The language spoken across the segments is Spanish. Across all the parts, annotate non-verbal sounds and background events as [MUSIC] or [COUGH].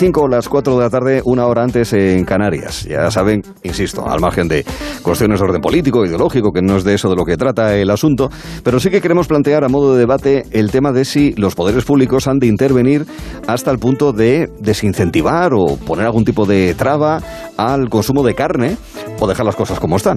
25, las 4 de la tarde, una hora antes en Canarias. Ya saben, insisto, al margen de cuestiones de orden político, ideológico, que no es de eso de lo que trata el asunto, pero sí que queremos plantear a modo de debate el tema de si los poderes públicos han de intervenir hasta el punto de desincentivar o poner algún tipo de traba al consumo de carne o dejar las cosas como están.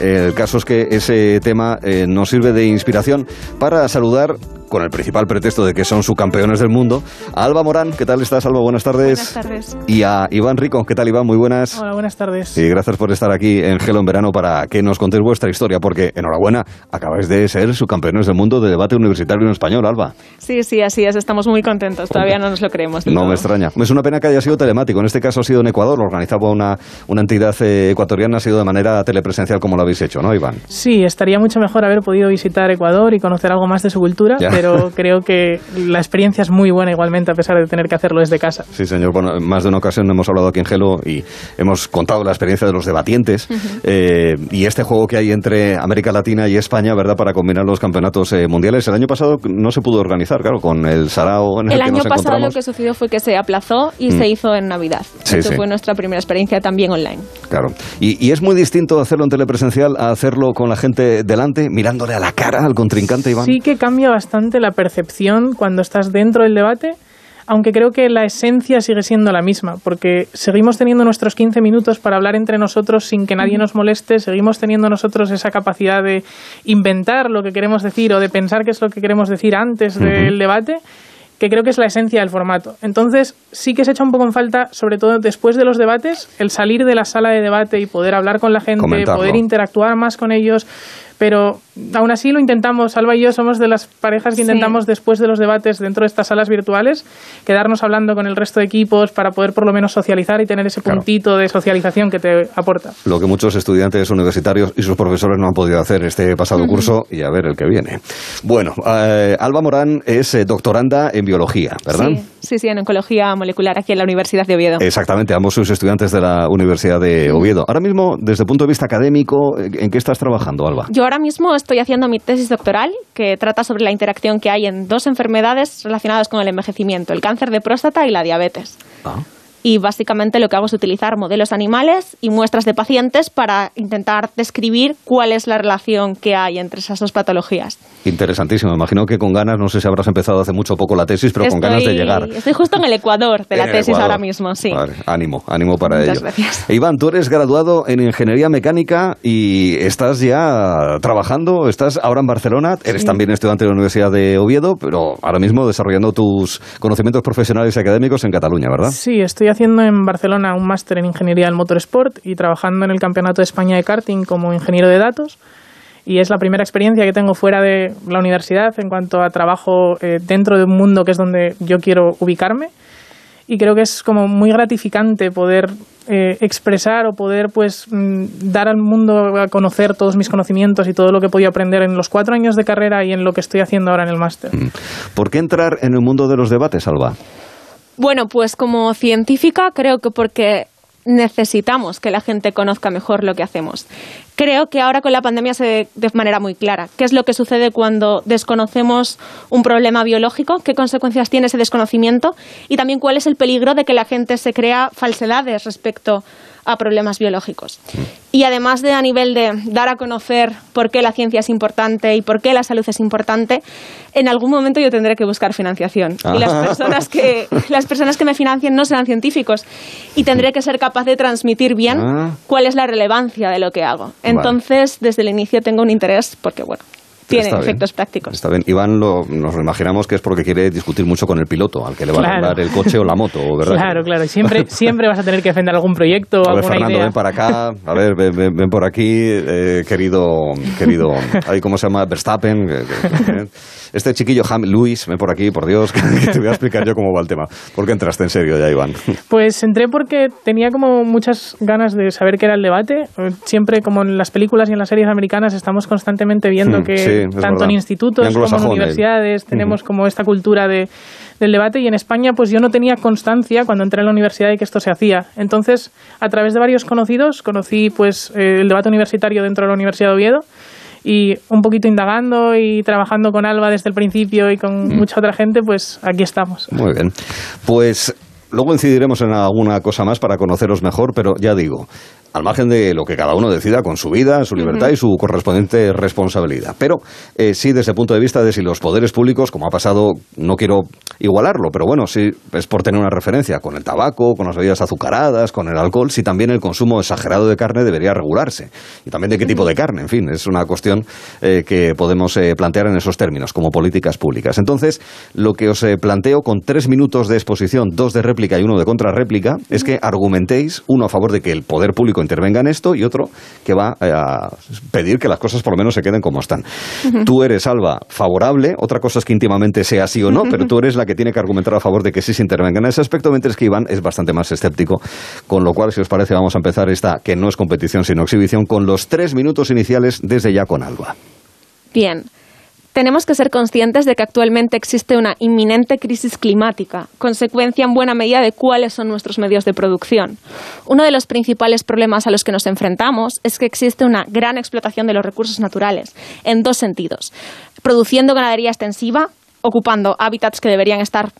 El caso es que ese tema eh, nos sirve de inspiración para saludar con el principal pretexto de que son subcampeones del mundo, a Alba Morán. ¿Qué tal estás, Alba? Buenas tardes. Buenas tardes. Y a Iván Rico. ¿Qué tal, Iván? Muy buenas. Hola, buenas tardes. Y gracias por estar aquí en Gelo en verano para que nos contéis vuestra historia, porque enhorabuena, acabáis de ser subcampeones del mundo de debate universitario en español, Alba. Sí, sí, así es. Estamos muy contentos. Todavía no nos lo creemos. No me extraña. Es una pena que haya sido telemático. En este caso ha sido en Ecuador. Lo organizaba una, una entidad eh, ecuatoriana. Ha sido de manera telepresencial como lo habéis hecho, ¿no, Iván? Sí, estaría mucho mejor haber podido visitar Ecuador y conocer algo más de su cultura, Ya. Pero creo que la experiencia es muy buena igualmente a pesar de tener que hacerlo desde casa. Sí, señor. Bueno, en más de una ocasión hemos hablado aquí en Gelo y hemos contado la experiencia de los debatientes eh, y este juego que hay entre América Latina y España, ¿verdad?, para combinar los campeonatos eh, mundiales. El año pasado no se pudo organizar, claro, con el Sarao en el, El que año nos pasado lo que sucedió fue que se aplazó y Mm. se hizo en Navidad. Sí, Eso sí. fue nuestra primera experiencia también online. Claro. Y, y es muy distinto hacerlo en telepresencial a hacerlo con la gente delante, mirándole a la cara al contrincante, Iván. Sí que cambia bastante la percepción cuando estás dentro del debate, aunque creo que la esencia sigue siendo la misma, porque seguimos teniendo nuestros 15 minutos para hablar entre nosotros sin que nadie nos moleste, seguimos teniendo nosotros esa capacidad de inventar lo que queremos decir o de pensar qué es lo que queremos decir antes del debate que creo que es la esencia del formato. Entonces, sí que se echa un poco en falta, sobre todo después de los debates, el salir de la sala de debate y poder hablar con la gente, Comentarlo. poder interactuar más con ellos, pero aún así lo intentamos. Alba y yo somos de las parejas que Sí. intentamos después de los debates dentro de estas salas virtuales quedarnos hablando con el resto de equipos para poder por lo menos socializar y tener ese Claro. puntito de socialización que te aporta. Lo que muchos estudiantes universitarios y sus profesores no han podido hacer este pasado curso y a ver el que viene. Bueno, eh, Alba Morán es eh, doctoranda en biología, ¿verdad? Sí, sí, sí, en oncología molecular aquí en la Universidad de Oviedo. Exactamente, ambos sois estudiantes de la Universidad de Oviedo. Ahora mismo, desde el punto de vista académico, ¿en qué estás trabajando, Alba? Yo ahora mismo estoy haciendo mi tesis doctoral que trata sobre la interacción que hay en dos enfermedades relacionadas con el envejecimiento, el cáncer de próstata y la diabetes. Ah, Y básicamente lo que hago es utilizar modelos animales y muestras de pacientes para intentar describir cuál es la relación que hay entre esas dos patologías. interesantísimo. Imagino que con ganas, no sé si habrás empezado hace mucho o poco la tesis, pero con ganas de llegar. Estoy justo en el Ecuador de la tesis Ecuador. ahora mismo, sí. Vale, ánimo, ánimo para Muchas ello. gracias. [LAUGHS] Iván, tú eres graduado en Ingeniería Mecánica y estás ya trabajando, estás ahora en Barcelona, eres también estudiante de la Universidad de Oviedo, pero ahora mismo desarrollando tus conocimientos profesionales y académicos en Cataluña, ¿verdad? Sí, estoy haciendo en Barcelona un máster en Ingeniería del Motorsport y trabajando en el Campeonato de España de Karting como ingeniero de datos. Y es la primera experiencia que tengo fuera de la universidad en cuanto a trabajo eh, dentro de un mundo que es donde yo quiero ubicarme. Y creo que es como muy gratificante poder eh, expresar o poder pues mm, dar al mundo a conocer todos mis conocimientos y todo lo que he podido aprender en los cuatro años de carrera y en lo que estoy haciendo ahora en el máster. ¿Por qué entrar en el mundo de los debates, Alba? Bueno, pues como científica creo que porque necesitamos que la gente conozca mejor lo que hacemos. Creo que ahora con la pandemia se ve de manera muy clara. Qué es lo que sucede cuando desconocemos un problema biológico, qué consecuencias tiene ese desconocimiento y también cuál es el peligro de que la gente se crea falsedades respecto a problemas biológicos. Y además de a nivel de dar a conocer por qué la ciencia es importante y por qué la salud es importante, en algún momento yo tendré que buscar financiación. Y las Ah. personas que [LAUGHS] las personas que me financien no serán científicos y tendré que ser capaz de transmitir bien Ah. cuál es la relevancia de lo que hago. Vale. Entonces, desde el inicio tengo un interés porque bueno, tiene bien. efectos prácticos. Está bien. Iván lo- nos lo imaginamos que es porque quiere discutir mucho con el piloto, al que le va a dar el coche o la moto, ¿verdad? [LAUGHS] Claro, claro. Siempre, [LAUGHS] siempre vas a tener que defender algún proyecto o A ver, alguna Fernando, idea. ven para acá. A ver, ven, ven- ven por aquí, eh, querido, querido, ahí, ¿cómo se llama? Verstappen. que- Este chiquillo, Ham, Luis, ven por aquí, por Dios, [LAUGHS] que te voy a explicar yo cómo va el tema. ¿Por qué entraste en serio ya, Iván? Pues entré porque tenía como muchas ganas de saber qué era el debate. Eh, Siempre, como en las películas y en las series americanas, estamos constantemente viendo Hmm, que sí, tanto verdad. en institutos como en universidades tenemos como esta cultura de, del debate y en España pues yo no tenía constancia cuando entré en la universidad de que esto se hacía. Entonces, a través de varios conocidos, conocí pues eh, el debate universitario dentro de la Universidad de Oviedo y un poquito indagando y trabajando con Alba desde el principio y con Hmm. mucha otra gente, pues aquí estamos. Muy bien. Pues luego incidiremos en alguna cosa más para conoceros mejor, pero ya digo, al margen de lo que cada uno decida con su vida, su libertad y su correspondiente responsabilidad. Pero eh, sí, desde el punto de vista de si los poderes públicos, como ha pasado, no quiero igualarlo, pero bueno, sí es por tener una referencia con el tabaco, con las bebidas azucaradas, con el alcohol, si también el consumo exagerado de carne debería regularse. Y también de qué tipo de carne, en fin, es una cuestión eh, que podemos eh, plantear en esos términos, como políticas públicas. Entonces, lo que os planteo con tres minutos de exposición, dos de réplica y uno de contrarréplica, es que argumentéis, uno a favor de que el poder público intervenga en esto y otro que va eh, a pedir que las cosas por lo menos se queden como están. Tú eres, Alba, favorable, otra cosa es que íntimamente sea así o no, [LAUGHS] pero tú eres la que tiene que argumentar a favor de que sí se intervenga en ese aspecto, mientras que Iván es bastante más escéptico, con lo cual, si os parece, vamos a empezar esta, que no es competición sino exhibición, con los tres minutos iniciales desde ya con Alba. Bien. Tenemos que ser conscientes de que actualmente existe una inminente crisis climática, consecuencia en buena medida de cuáles son nuestros medios de producción. Uno de los principales problemas a los que nos enfrentamos es que existe una gran explotación de los recursos naturales, en dos sentidos. Produciendo ganadería extensiva, ocupando hábitats que deberían estar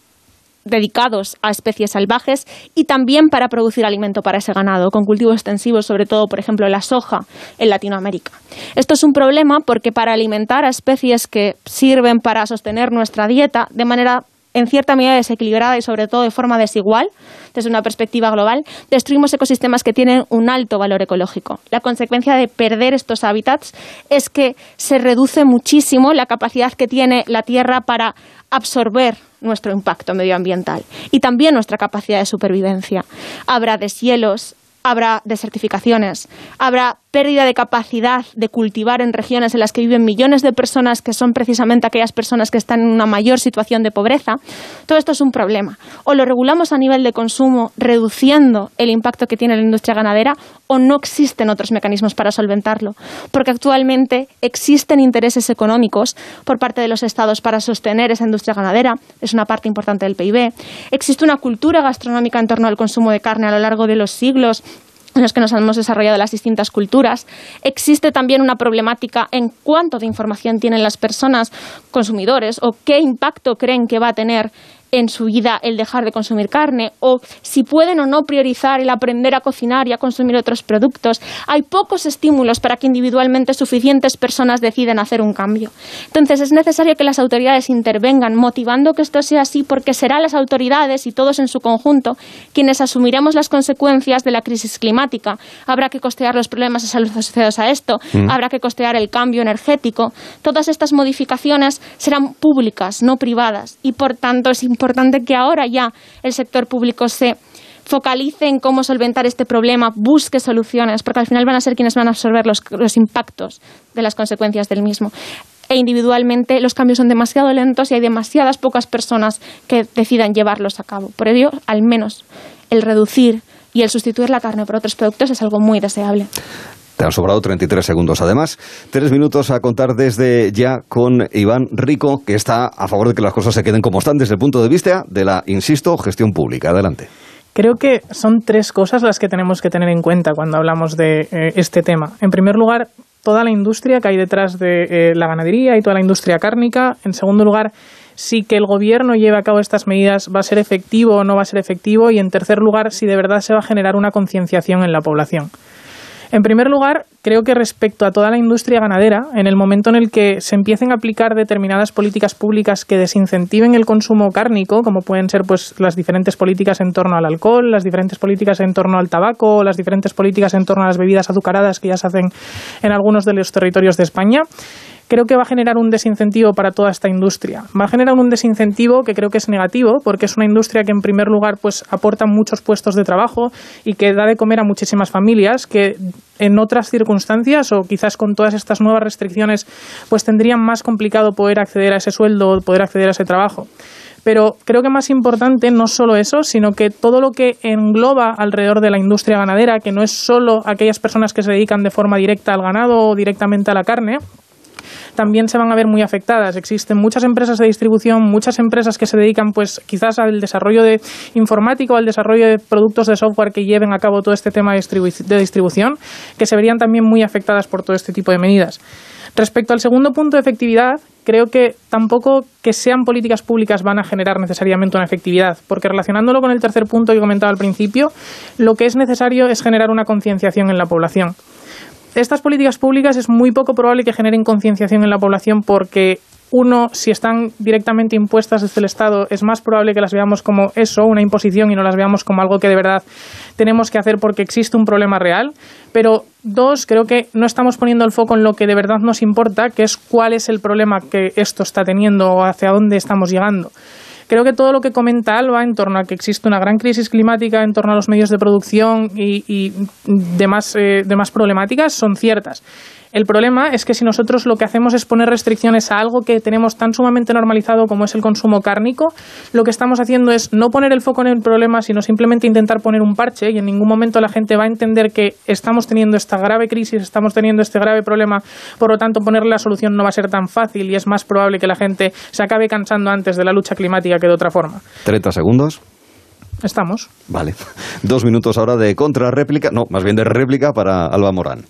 dedicados a especies salvajes y también para producir alimento para ese ganado, con cultivos extensivos, sobre todo, por ejemplo, la soja en Latinoamérica. Esto es un problema porque para alimentar a especies que sirven para sostener nuestra dieta de manera en cierta medida desequilibrada y sobre todo de forma desigual, desde una perspectiva global, destruimos ecosistemas que tienen un alto valor ecológico. La consecuencia de perder estos hábitats es que se reduce muchísimo la capacidad que tiene la Tierra para absorber nuestro impacto medioambiental y también nuestra capacidad de supervivencia. Habrá deshielos, habrá desertificaciones, habrá pérdida de capacidad de cultivar en regiones en las que viven millones de personas que son precisamente aquellas personas que están en una mayor situación de pobreza, todo esto es un problema. O lo regulamos a nivel de consumo, reduciendo el impacto que tiene la industria ganadera, o no existen otros mecanismos para solventarlo. Porque actualmente existen intereses económicos por parte de los Estados para sostener esa industria ganadera, es una parte importante del PIB. Existe una cultura gastronómica en torno al consumo de carne a lo largo de los siglos en los que nos hemos desarrollado las distintas culturas. Existe también una problemática en cuánto de información tienen las personas consumidores o qué impacto creen que va a tener en su vida el dejar de consumir carne o si pueden o no priorizar el aprender a cocinar y a consumir otros productos. Hay pocos estímulos para que individualmente suficientes personas deciden hacer un cambio. Entonces es necesario que las autoridades intervengan motivando que esto sea así porque serán las autoridades y todos en su conjunto quienes asumiremos las consecuencias de la crisis climática. Habrá que costear los problemas de salud asociados a esto, mm. habrá que costear el cambio energético. Todas estas modificaciones serán públicas, no privadas y por tanto es importante importante que ahora ya el sector público se focalice en cómo solventar este problema, busque soluciones, porque al final van a ser quienes van a absorber los, los impactos de las consecuencias del mismo e individualmente los cambios son demasiado lentos y hay demasiadas pocas personas que decidan llevarlos a cabo. Por ello, al menos el reducir y el sustituir la carne por otros productos es algo muy deseable. Te han sobrado 33 segundos. Además, tres minutos a contar desde ya con Iván Rico, que está a favor de que las cosas se queden como están desde el punto de vista de la, insisto, gestión pública. Adelante. Creo que son tres cosas las que tenemos que tener en cuenta cuando hablamos de eh, este tema. En primer lugar, toda la industria que hay detrás de eh, la ganadería y toda la industria cárnica. En segundo lugar, si que el gobierno lleve a cabo estas medidas va a ser efectivo o no va a ser efectivo. Y en tercer lugar, si de verdad se va a generar una concienciación en la población. En primer lugar, creo que respecto a toda la industria ganadera, en el momento en el que se empiecen a aplicar determinadas políticas públicas que desincentiven el consumo cárnico, como pueden ser pues las diferentes políticas en torno al alcohol, las diferentes políticas en torno al tabaco, las diferentes políticas en torno a las bebidas azucaradas que ya se hacen en algunos de los territorios de España, creo que va a generar un desincentivo para toda esta industria. Va a generar un desincentivo que creo que es negativo, porque es una industria que en primer lugar pues aporta muchos puestos de trabajo y que da de comer a muchísimas familias que en otras circunstancias o quizás con todas estas nuevas restricciones pues tendrían más complicado poder acceder a ese sueldo o poder acceder a ese trabajo. Pero creo que más importante no solo eso, sino que todo lo que engloba alrededor de la industria ganadera, que no es solo aquellas personas que se dedican de forma directa al ganado o directamente a la carne, también se van a ver muy afectadas. Existen muchas empresas de distribución, muchas empresas que se dedican pues quizás al desarrollo de informático, al desarrollo de productos de software que lleven a cabo todo este tema de, distribución, que se verían también muy afectadas por todo este tipo de medidas. Respecto al segundo punto de efectividad, creo que tampoco que sean políticas públicas van a generar necesariamente una efectividad, porque relacionándolo con el tercer punto que comentaba al principio, lo que es necesario es generar una concienciación en la población. Estas políticas públicas es muy poco probable que generen concienciación en la población porque uno, si están directamente impuestas desde el Estado, es más probable que las veamos como eso, una imposición, y no las veamos como algo que de verdad tenemos que hacer porque existe un problema real. Pero dos, creo que no estamos poniendo el foco en lo que de verdad nos importa, que es cuál es el problema que esto está teniendo o hacia dónde estamos llegando. Creo que todo lo que comenta Alba en torno a que existe una gran crisis climática, en torno a los medios de producción y, demás, eh, demás problemáticas son ciertas. El problema es que si nosotros lo que hacemos es poner restricciones a algo que tenemos tan sumamente normalizado como es el consumo cárnico, lo que estamos haciendo es no poner el foco en el problema, sino simplemente intentar poner un parche y en ningún momento la gente va a entender que estamos teniendo esta grave crisis, estamos teniendo este grave problema, por lo tanto poner la solución no va a ser tan fácil y es más probable que la gente se acabe cansando antes de la lucha climática que de otra forma. 30 segundos. Estamos. Vale. [LAUGHS] Dos minutos ahora de contrarréplica, no, más bien de réplica para Alba Morán.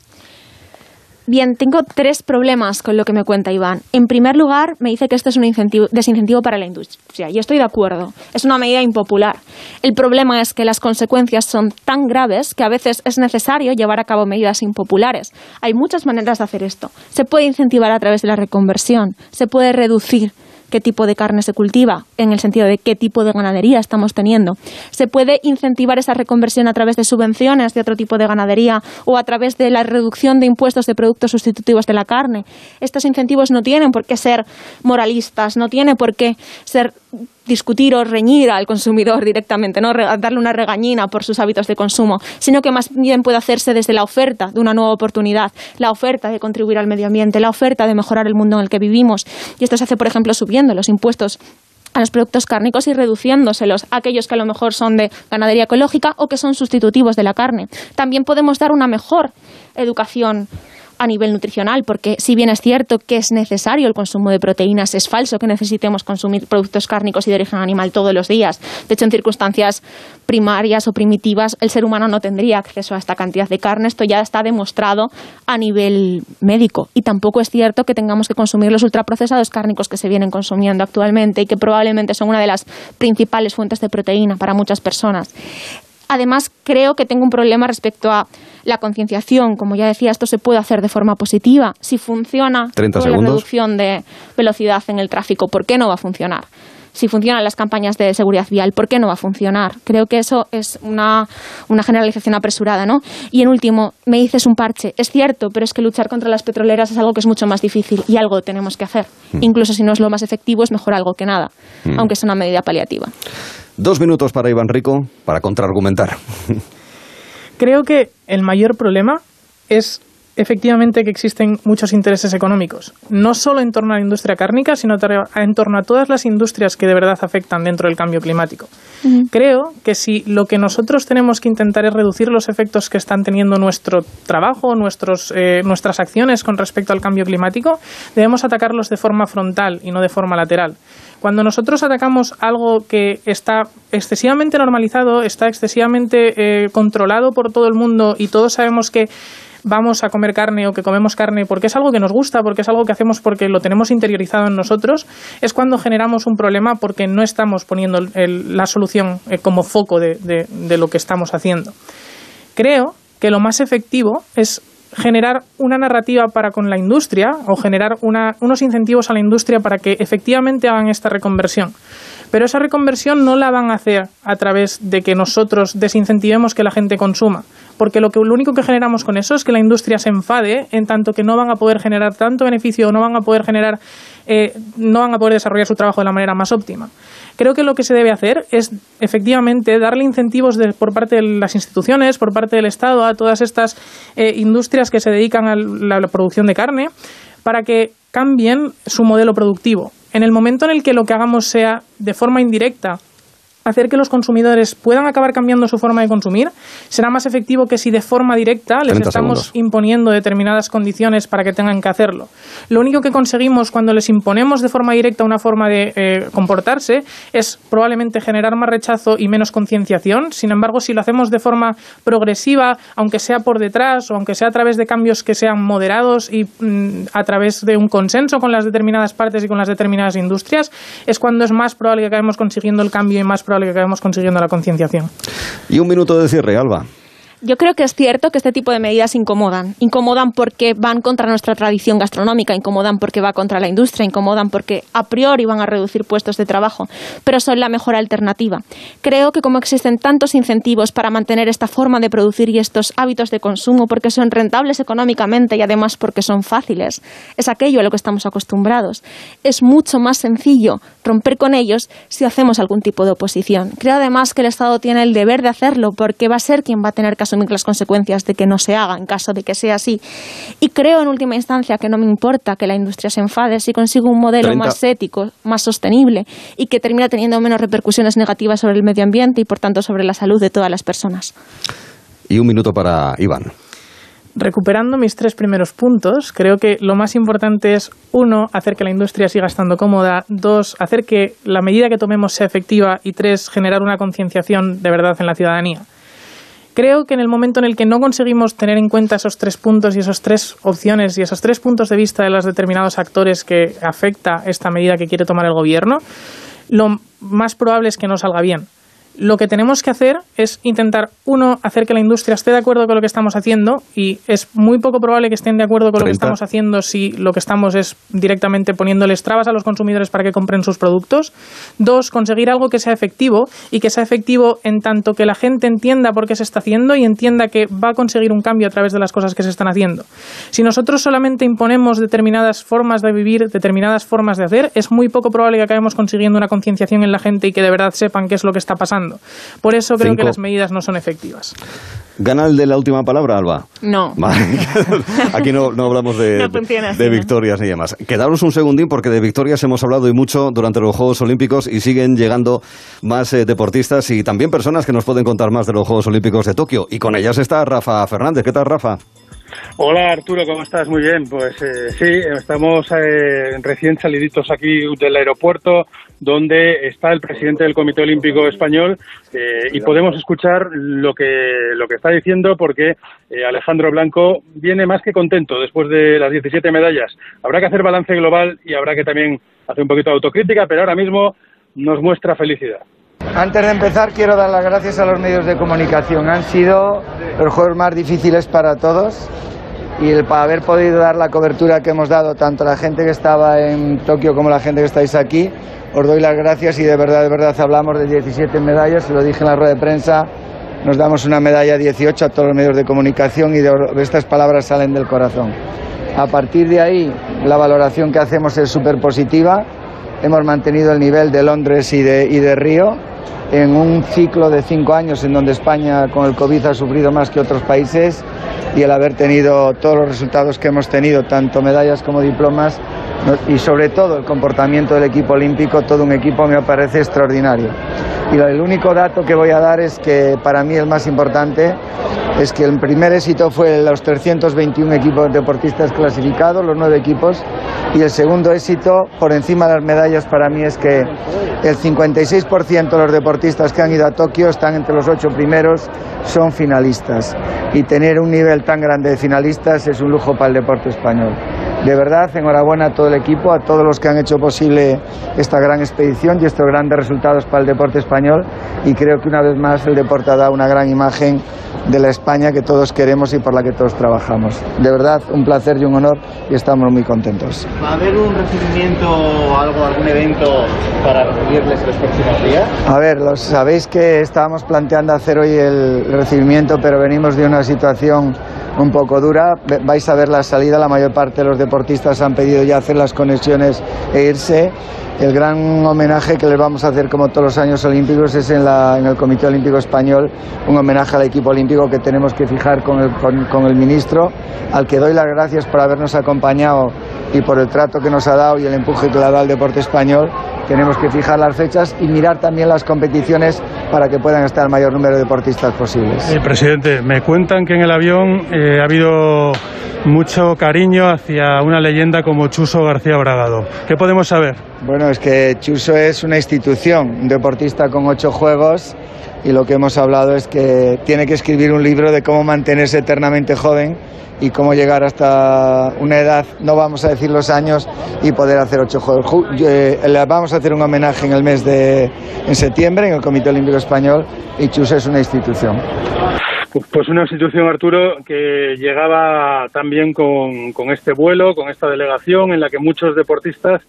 Bien, tengo tres problemas con lo que me cuenta Iván. En primer lugar, me dice que esto es un desincentivo para la industria, y estoy de acuerdo. Es una medida impopular. El problema es que las consecuencias son tan graves que a veces es necesario llevar a cabo medidas impopulares. Hay muchas maneras de hacer esto. Se puede incentivar a través de la reconversión, se puede reducir qué tipo de carne se cultiva, en el sentido de qué tipo de ganadería estamos teniendo. Se puede incentivar esa reconversión a través de subvenciones de otro tipo de ganadería o a través de la reducción de impuestos de productos sustitutivos de la carne. Estos incentivos no tienen por qué ser moralistas, no tienen por qué ser discutir o reñir al consumidor directamente, no darle una regañina por sus hábitos de consumo, sino que más bien puede hacerse desde la oferta de una nueva oportunidad, la oferta de contribuir al medio ambiente, la oferta de mejorar el mundo en el que vivimos. Y esto se hace, por ejemplo, subiendo los impuestos a los productos cárnicos y reduciéndoselos a aquellos que a lo mejor son de ganadería ecológica o que son sustitutivos de la carne. También podemos dar una mejor educación a nivel nutricional, porque si bien es cierto que es necesario el consumo de proteínas, es falso que necesitemos consumir productos cárnicos y de origen animal todos los días. De hecho, en circunstancias primarias o primitivas, el ser humano no tendría acceso a esta cantidad de carne. Esto ya está demostrado a nivel médico. Y tampoco es cierto que tengamos que consumir los ultraprocesados cárnicos que se vienen consumiendo actualmente y que probablemente son una de las principales fuentes de proteína para muchas personas. Además, creo que tengo un problema respecto a la concienciación. Como ya decía, esto se puede hacer de forma positiva. Si funciona con la reducción de velocidad en el tráfico, ¿por qué no va a funcionar? Si funcionan las campañas de seguridad vial, ¿por qué no va a funcionar? Creo que eso es una, una, generalización apresurada, ¿no? Y en último, me dices un parche. Es cierto, pero es que luchar contra las petroleras es algo que es mucho más difícil y algo tenemos que hacer. Mm. Incluso si no es lo más efectivo, es mejor algo que nada, mm. aunque es una medida paliativa. Dos minutos para Iván Rico para contraargumentar. Creo que el mayor problema es efectivamente que existen muchos intereses económicos, no solo en torno a la industria cárnica, sino en torno a todas las industrias que de verdad afectan dentro del cambio climático. Creo que si lo que nosotros tenemos que intentar es reducir los efectos que están teniendo nuestro trabajo, nuestros, eh, nuestras acciones con respecto al cambio climático, debemos atacarlos de forma frontal y no de forma lateral. Cuando nosotros atacamos algo que está excesivamente normalizado, está excesivamente eh, controlado por todo el mundo y todos sabemos que vamos a comer carne o que comemos carne porque es algo que nos gusta, porque es algo que hacemos porque lo tenemos interiorizado en nosotros, es cuando generamos un problema porque no estamos poniendo la solución eh, como foco de, de lo que estamos haciendo. Creo que lo más efectivo es generar una narrativa para con la industria o generar unos incentivos a la industria para que efectivamente hagan esta reconversión. Pero esa reconversión no la van a hacer a través de que nosotros desincentivemos que la gente consuma, porque lo, que, lo único que generamos con eso es que la industria se enfade en tanto que no van a poder generar tanto beneficio o no van a poder generar, eh, no van a poder desarrollar su trabajo de la manera más óptima. Creo que lo que se debe hacer es efectivamente darle incentivos por parte de las instituciones, por parte del Estado, a todas estas eh, industrias que se dedican a la, producción de carne, para que cambien su modelo productivo. En el momento en el que lo que hagamos sea de forma indirecta hacer que los consumidores puedan acabar cambiando su forma de consumir será más efectivo que si de forma directa les estamos imponiendo determinadas condiciones para que tengan que hacerlo. Lo único que conseguimos cuando les imponemos de forma directa una forma de eh, comportarse es probablemente generar más rechazo y menos concienciación. Sin embargo, si lo hacemos de forma progresiva, aunque sea por detrás o aunque sea a través de cambios que sean moderados y mm, a través de un consenso con las determinadas partes y con las determinadas industrias, es cuando es más probable que acabemos consiguiendo el cambio y más probable que acabemos consiguiendo la concienciación. Y un minuto de cierre, Alba yo creo que es cierto que este tipo de medidas incomodan. Incomodan porque van contra nuestra tradición gastronómica, incomodan porque va contra la industria, incomodan porque a priori van a reducir puestos de trabajo, pero son la mejor alternativa. Creo que como existen tantos incentivos para mantener esta forma de producir y estos hábitos de consumo porque son rentables económicamente y además porque son fáciles, es aquello a lo que estamos acostumbrados. Es mucho más sencillo romper con ellos si hacemos algún tipo de oposición. Creo además que el Estado tiene el deber de hacerlo porque va a ser quien va a tener que las consecuencias de que no se haga en caso de que sea así. Y creo en última instancia que no me importa que la industria se enfade si consigo un modelo más ético, más sostenible y que termina teniendo menos repercusiones negativas sobre el medio ambiente y por tanto sobre la salud de todas las personas. Y un minuto para Iván recuperando mis tres primeros puntos, creo que lo más importante es, uno, hacer que la industria siga estando cómoda, dos, hacer que la medida que tomemos sea efectiva y tres, generar una concienciación de verdad en la ciudadanía. Creo que en el momento en el que no conseguimos tener en cuenta esos tres puntos y esas tres opciones y esos tres puntos de vista de los determinados actores que afecta esta medida que quiere tomar el gobierno, lo más probable es que no salga bien lo que tenemos que hacer es intentar, uno, hacer que la industria esté de acuerdo con lo que estamos haciendo y es muy poco probable que estén de acuerdo con lo que estamos haciendo si lo que estamos es directamente poniéndoles trabas a los consumidores para que compren sus productos. Dos, conseguir algo que sea efectivo y que sea efectivo en tanto que la gente entienda por qué se está haciendo y entienda que va a conseguir un cambio a través de las cosas que se están haciendo. Si nosotros solamente imponemos determinadas formas de vivir, determinadas formas de hacer, es muy poco probable que acabemos consiguiendo una concienciación en la gente y que de verdad sepan qué es lo que está pasando. Por eso creo que las medidas no son efectivas. ¿Gana el de la última palabra, Alba? No. [LAUGHS] [LAUGHS] Aquí no, hablamos de, de, victorias ni demás. Quedaros un segundín porque de victorias hemos hablado y mucho durante los Juegos Olímpicos y siguen llegando más eh, deportistas y también personas que nos pueden contar más de los Juegos Olímpicos de Tokio. Y con ellas está Rafa Fernández. ¿Qué tal, Rafa? Hola Arturo, ¿cómo estás? Muy bien. Pues eh, sí, estamos eh, recién saliditos aquí del aeropuerto donde está el presidente del Comité Olímpico Español eh, y podemos escuchar lo que, lo que está diciendo porque Alejandro Blanco viene más que contento después de las 17 medallas. Habrá que hacer balance global y habrá que también hacer un poquito de autocrítica, pero ahora mismo nos muestra felicidad. Antes de empezar, quiero dar las gracias a los medios de comunicación. Han sido los juegos más difíciles para todos y el para haber podido dar la cobertura que hemos dado, tanto la gente que estaba en Tokio como la gente que estáis aquí, os doy las gracias y de verdad, de verdad hablamos de 17 medallas, se lo dije en la rueda de prensa, nos damos una medalla 18 a todos los medios de comunicación y de estas palabras salen del corazón. A partir de ahí, la valoración que hacemos es súper positiva, hemos mantenido el nivel de Londres y de, y de Río en un ciclo de cinco años en donde España con el COVID ha sufrido más que otros países y el haber tenido todos los resultados que hemos tenido, tanto medallas como diplomas, y sobre todo el comportamiento del equipo olímpico, todo un equipo me parece extraordinario. Y el único dato que voy a dar es que para mí el más importante es que el primer éxito fue los 321 equipos deportistas clasificados, los nueve equipos, y el segundo éxito, por encima de las medallas, para mí es que el 56% de los deportistas que han ido a Tokio están entre los ocho primeros, son finalistas. Y tener un nivel tan grande de finalistas es un lujo para el deporte español. De verdad, enhorabuena a todo el equipo, a todos los que han hecho posible esta gran expedición y estos grandes resultados para el deporte español. Y creo que una vez más el deporte ha dado una gran imagen de la España que todos queremos y por la que todos trabajamos. De verdad, un placer y un honor y estamos muy contentos. ¿Va a haber un recibimiento o algo, algún evento para recibirles los próximos días? A ver, los, sabéis que estábamos planteando hacer hoy el recibimiento, pero venimos de una situación un poco dura. Vais a ver la salida, la mayor parte de los deportistas han pedido ya hacer las conexiones e irse. El gran homenaje que les vamos a hacer como todos los años olímpicos es en, el Comité Olímpico Español, un homenaje al equipo olímpico que tenemos que fijar con el ministro, al que doy las gracias por habernos acompañado y por el trato que nos ha dado y el empuje que le ha dado al deporte español, tenemos que fijar las fechas y mirar también las competiciones para que puedan estar el mayor número de deportistas posibles. Eh, presidente, me cuentan que en el avión eh, ha habido mucho cariño hacia una leyenda como Chuso García Bragado. ¿Qué podemos saber? Bueno, es que Chuso es una institución, un deportista con ocho juegos y lo que hemos hablado es que tiene que escribir un libro de cómo mantenerse eternamente joven y cómo llegar hasta una edad, no vamos a decir los años, y poder hacer ocho juegos. Eh, le vamos a hacer un homenaje en el mes de en septiembre en el Comité Olímpico Español y Chuso es una institución. Pues una institución, Arturo, que llegaba también con, con este vuelo, con esta delegación, en la que muchos deportistas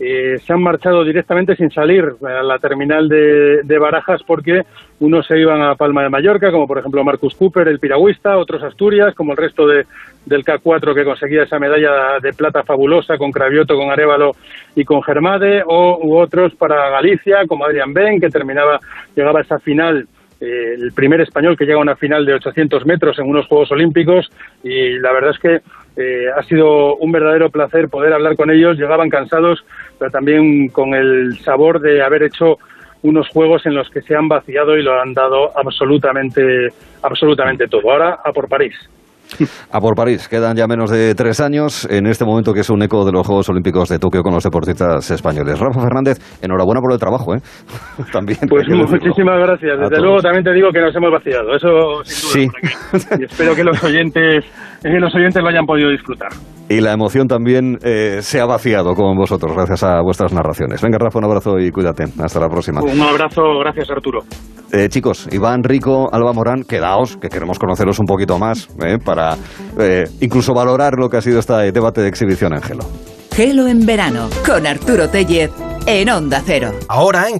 eh, se han marchado directamente sin salir a la terminal de, de, Barajas porque unos se iban a Palma de Mallorca, como por ejemplo Marcus Cooper, el piragüista, otros Asturias, como el resto de, del K4 que conseguía esa medalla de plata fabulosa con Cravioto, con Arevalo y con Germade, o u otros para Galicia, como Adrián Ben, que terminaba, llegaba a esa final eh, el primer español que llega a una final de 800 metros en unos Juegos Olímpicos y la verdad es que eh, ha sido un verdadero placer poder hablar con ellos. Llegaban cansados, pero también con el sabor de haber hecho unos juegos en los que se han vaciado y lo han dado absolutamente, absolutamente todo. Ahora a por París. [LAUGHS] A por París, quedan ya menos de tres años en este momento que es un eco de los Juegos Olímpicos de Tokio con los deportistas españoles. Rafa Fernández, enhorabuena por el trabajo, ¿eh? [LAUGHS] también. Pues muchísimas gracias. Desde luego también te digo que nos hemos vaciado, eso sin duda. Sí. Y espero que los [LAUGHS] oyentes, que los oyentes lo hayan podido disfrutar. Y la emoción también eh, se ha vaciado con vosotros gracias a vuestras narraciones. Venga, Rafa, un abrazo y cuídate. Hasta la próxima. Un abrazo, gracias Arturo. Eh, chicos, Iván Rico, Alba Morán, quedaos, que queremos conoceros un poquito más eh, para eh, incluso valorar lo que ha sido este debate de exhibición en Gelo. Gelo en verano, con Arturo Tellez, en Onda Cero. Ahora en